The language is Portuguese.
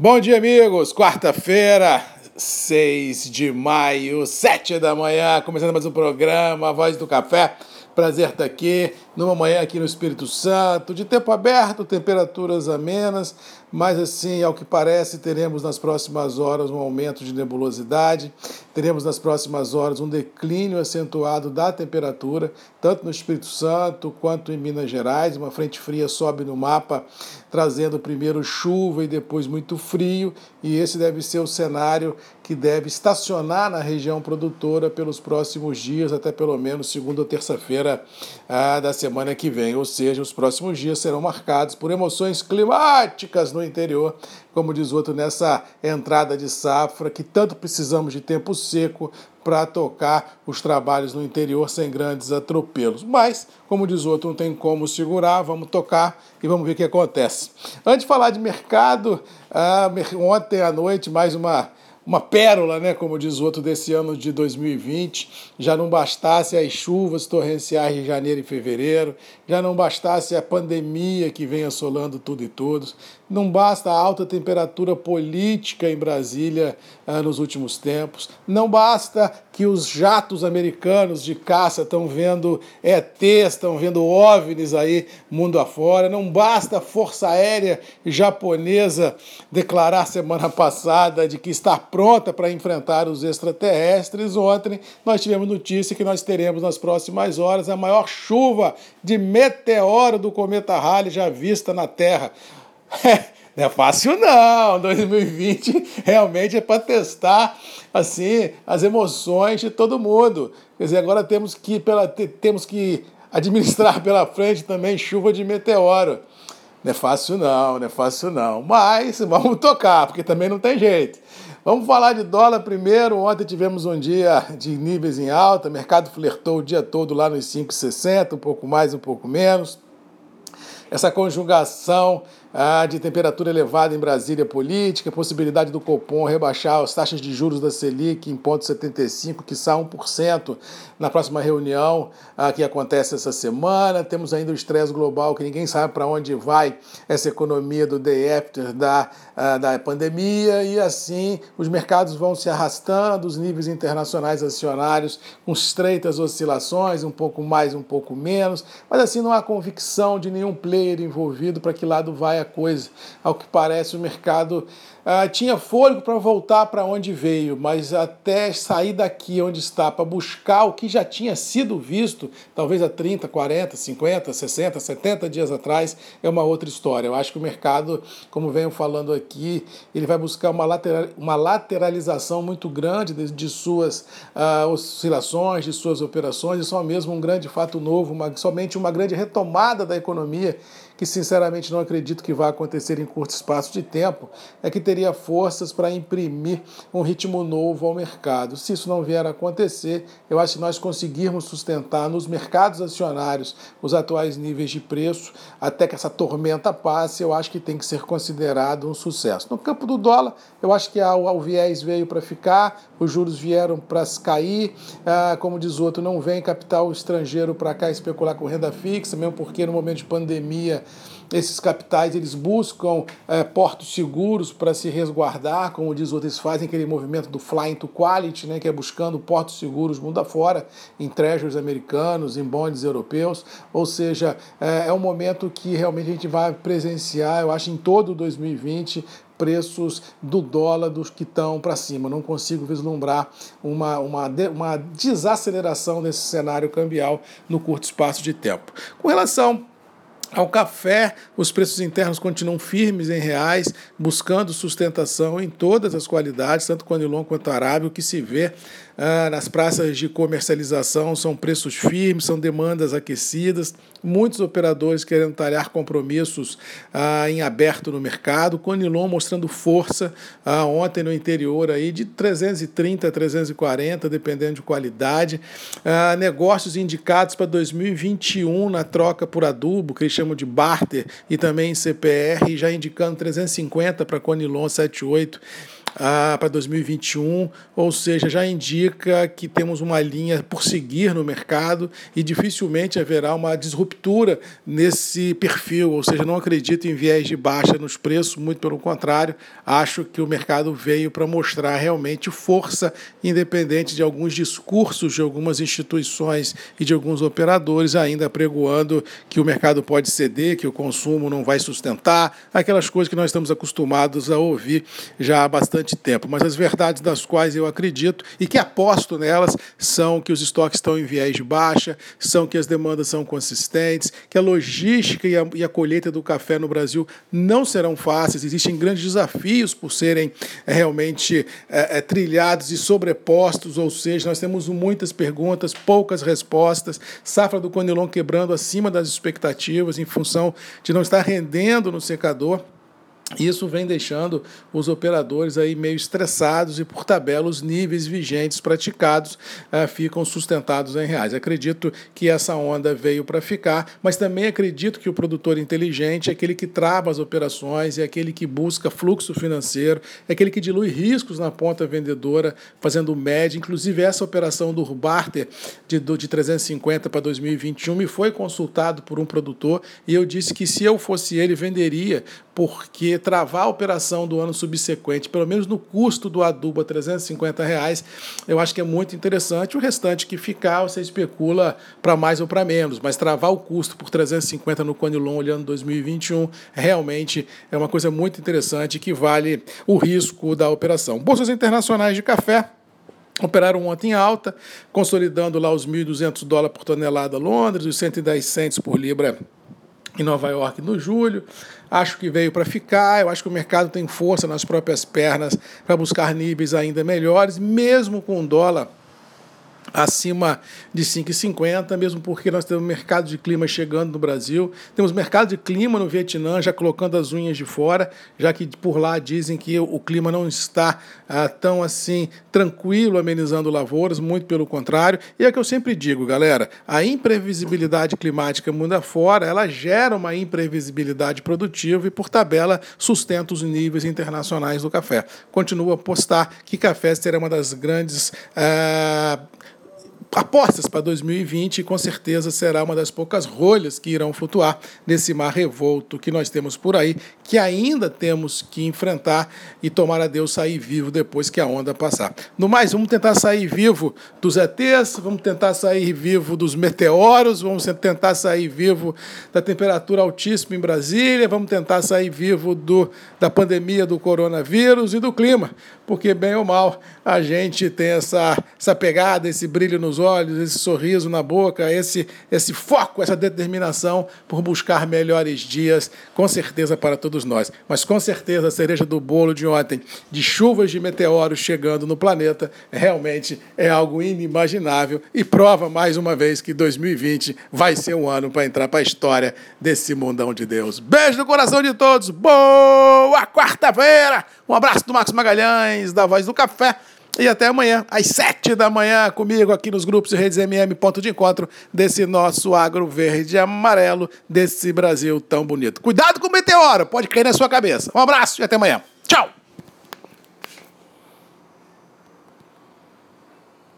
Bom dia, amigos. Quarta-feira, 6 de maio, 7 da manhã, começando mais um programa, Voz do Café. Prazer estar aqui, numa manhã aqui no Espírito Santo, de tempo aberto, temperaturas amenas, mas assim, ao que parece, teremos nas próximas horas um aumento de nebulosidade, teremos nas próximas horas um declínio acentuado da temperatura, tanto no Espírito Santo quanto em Minas Gerais. Uma frente fria sobe no mapa, trazendo primeiro chuva e depois muito frio, e esse deve ser o cenário que deve estacionar na região produtora pelos próximos dias, até pelo menos segunda ou terça-feira ah, da semana que vem. Ou seja, os próximos dias serão marcados por emoções climáticas no interior, como diz outro, nessa entrada de safra, que tanto precisamos de tempo seco para tocar os trabalhos no interior sem grandes atropelos. Mas, como diz outro, não tem como segurar, vamos tocar e vamos ver o que acontece. Antes de falar de mercado, ah, ontem à noite, mais uma uma pérola, né, como diz o outro, desse ano de 2020. Já não bastasse as chuvas torrenciais de janeiro e fevereiro, já não bastasse a pandemia que vem assolando tudo e todos, não basta a alta temperatura política em Brasília ah, nos últimos tempos, não basta que os jatos americanos de caça estão vendo ETs, estão vendo OVNIs aí mundo afora, não basta a Força Aérea japonesa declarar semana passada de que está pronta para enfrentar os extraterrestres. Ontem nós tivemos notícia que nós teremos nas próximas horas a maior chuva de meteoro do cometa Halley já vista na Terra. não é fácil não. 2020 realmente é para testar assim as emoções de todo mundo. Quer dizer, agora temos que pela temos que administrar pela frente também chuva de meteoro. Não é fácil não, não é fácil não. Mas vamos tocar, porque também não tem jeito. Vamos falar de dólar primeiro. Ontem tivemos um dia de níveis em alta, o mercado flertou o dia todo lá nos 5,60, um pouco mais, um pouco menos. Essa conjugação ah, de temperatura elevada em Brasília política, possibilidade do Copom rebaixar as taxas de juros da Selic em ponto 75, que está 1% na próxima reunião ah, que acontece essa semana. Temos ainda o estresse global, que ninguém sabe para onde vai essa economia do day after da, ah, da pandemia, e assim os mercados vão se arrastando, os níveis internacionais acionários com estreitas oscilações, um pouco mais, um pouco menos, mas assim não há convicção de nenhum player envolvido para que lado vai a coisa. Ao que parece, o mercado ah, tinha fôlego para voltar para onde veio, mas até sair daqui onde está para buscar o que já tinha sido visto, talvez há 30, 40, 50, 60, 70 dias atrás, é uma outra história. Eu acho que o mercado, como venho falando aqui, ele vai buscar uma, lateral, uma lateralização muito grande de, de suas ah, oscilações, de suas operações, e só mesmo um grande fato novo, uma, somente uma grande retomada da economia que sinceramente não acredito que vai acontecer em curto espaço de tempo, é que teria forças para imprimir um ritmo novo ao mercado. Se isso não vier a acontecer, eu acho que nós conseguirmos sustentar nos mercados acionários os atuais níveis de preço, até que essa tormenta passe, eu acho que tem que ser considerado um sucesso. No campo do dólar, eu acho que o viés veio para ficar, os juros vieram para cair, ah, como diz outro, não vem capital estrangeiro para cá especular com renda fixa, mesmo porque no momento de pandemia esses capitais eles buscam é, portos seguros para se resguardar, como diz outros, fazem aquele movimento do flying to quality, né, que é buscando portos seguros mundo afora, em treasuries americanos, em bonds europeus, ou seja, é, é um momento que realmente a gente vai presenciar, eu acho, em todo 2020, preços do dólar dos que estão para cima. Não consigo vislumbrar uma, uma, uma desaceleração desse cenário cambial no curto espaço de tempo. Com relação ao café, os preços internos continuam firmes em reais, buscando sustentação em todas as qualidades, tanto Conilon quanto Arábia. O que se vê ah, nas praças de comercialização são preços firmes, são demandas aquecidas, muitos operadores querendo talhar compromissos ah, em aberto no mercado. Conilon mostrando força ah, ontem no interior aí de 330 a 340, dependendo de qualidade. Ah, negócios indicados para 2021 na troca por adubo, que eles chamam de barter, e também CPR, já indicando 350 para Conilon 78 ah, para 2021, ou seja, já indica que temos uma linha por seguir no mercado e dificilmente haverá uma disruptura nesse perfil, ou seja, não acredito em viés de baixa nos preços, muito pelo contrário, acho que o mercado veio para mostrar realmente força, independente de alguns discursos de algumas instituições e de alguns operadores ainda pregoando que o mercado pode ceder, que o consumo não vai sustentar, aquelas coisas que nós estamos acostumados a ouvir já há bastante tempo. Mas as verdades das quais eu acredito e que aposto nelas são que os estoques estão em viés de baixa, são que as demandas são consistentes, que a logística e a, e a colheita do café no Brasil não serão fáceis, existem grandes desafios por serem é, realmente é, é, trilhados e sobrepostos, ou seja, nós temos muitas perguntas, poucas respostas, safra do Conilon quebrando acima das expectativas em função de não estar rendendo no secador. Isso vem deixando os operadores aí meio estressados e, por tabela, os níveis vigentes praticados uh, ficam sustentados em reais. Acredito que essa onda veio para ficar, mas também acredito que o produtor inteligente é aquele que trava as operações, é aquele que busca fluxo financeiro, é aquele que dilui riscos na ponta vendedora, fazendo média. Inclusive, essa operação do barter de, de 350 para 2021 me foi consultado por um produtor e eu disse que se eu fosse ele, venderia porque travar a operação do ano subsequente, pelo menos no custo do adubo a 350 reais, eu acho que é muito interessante. O restante que ficar, você especula para mais ou para menos, mas travar o custo por 350 no Conilon olhando 2021 realmente é uma coisa muito interessante que vale o risco da operação. Bolsas internacionais de café operaram ontem em alta, consolidando lá os 1.200 dólares por tonelada Londres, os 110 centes por libra em Nova York no julho. Acho que veio para ficar. Eu acho que o mercado tem força nas próprias pernas para buscar níveis ainda melhores, mesmo com o dólar acima de 5,50, mesmo porque nós temos mercado de clima chegando no Brasil, temos mercado de clima no Vietnã já colocando as unhas de fora, já que por lá dizem que o clima não está ah, tão assim tranquilo amenizando lavouras, muito pelo contrário. E é que eu sempre digo, galera, a imprevisibilidade climática mundo afora, ela gera uma imprevisibilidade produtiva e por tabela sustenta os níveis internacionais do café. Continuo a apostar que café será uma das grandes ah, apostas para 2020 e com certeza será uma das poucas rolhas que irão flutuar nesse mar revolto que nós temos por aí, que ainda temos que enfrentar e tomar a Deus sair vivo depois que a onda passar. No mais, vamos tentar sair vivo dos ETs, vamos tentar sair vivo dos meteoros, vamos tentar sair vivo da temperatura altíssima em Brasília, vamos tentar sair vivo do, da pandemia do coronavírus e do clima, porque bem ou mal a gente tem essa, essa pegada, esse brilho nos olhos, esse sorriso na boca, esse, esse foco, essa determinação por buscar melhores dias, com certeza para todos nós. Mas com certeza a cereja do bolo de ontem, de chuvas de meteoros chegando no planeta, realmente é algo inimaginável e prova mais uma vez que 2020 vai ser um ano para entrar para a história desse mundão de Deus. Beijo no coração de todos, boa quarta-feira! Um abraço do Marcos Magalhães, da Voz do Café. E até amanhã, às sete da manhã, comigo aqui nos grupos e redes MM, ponto de encontro desse nosso agro verde e amarelo, desse Brasil tão bonito. Cuidado com o meteoro, pode cair na sua cabeça. Um abraço e até amanhã. Tchau!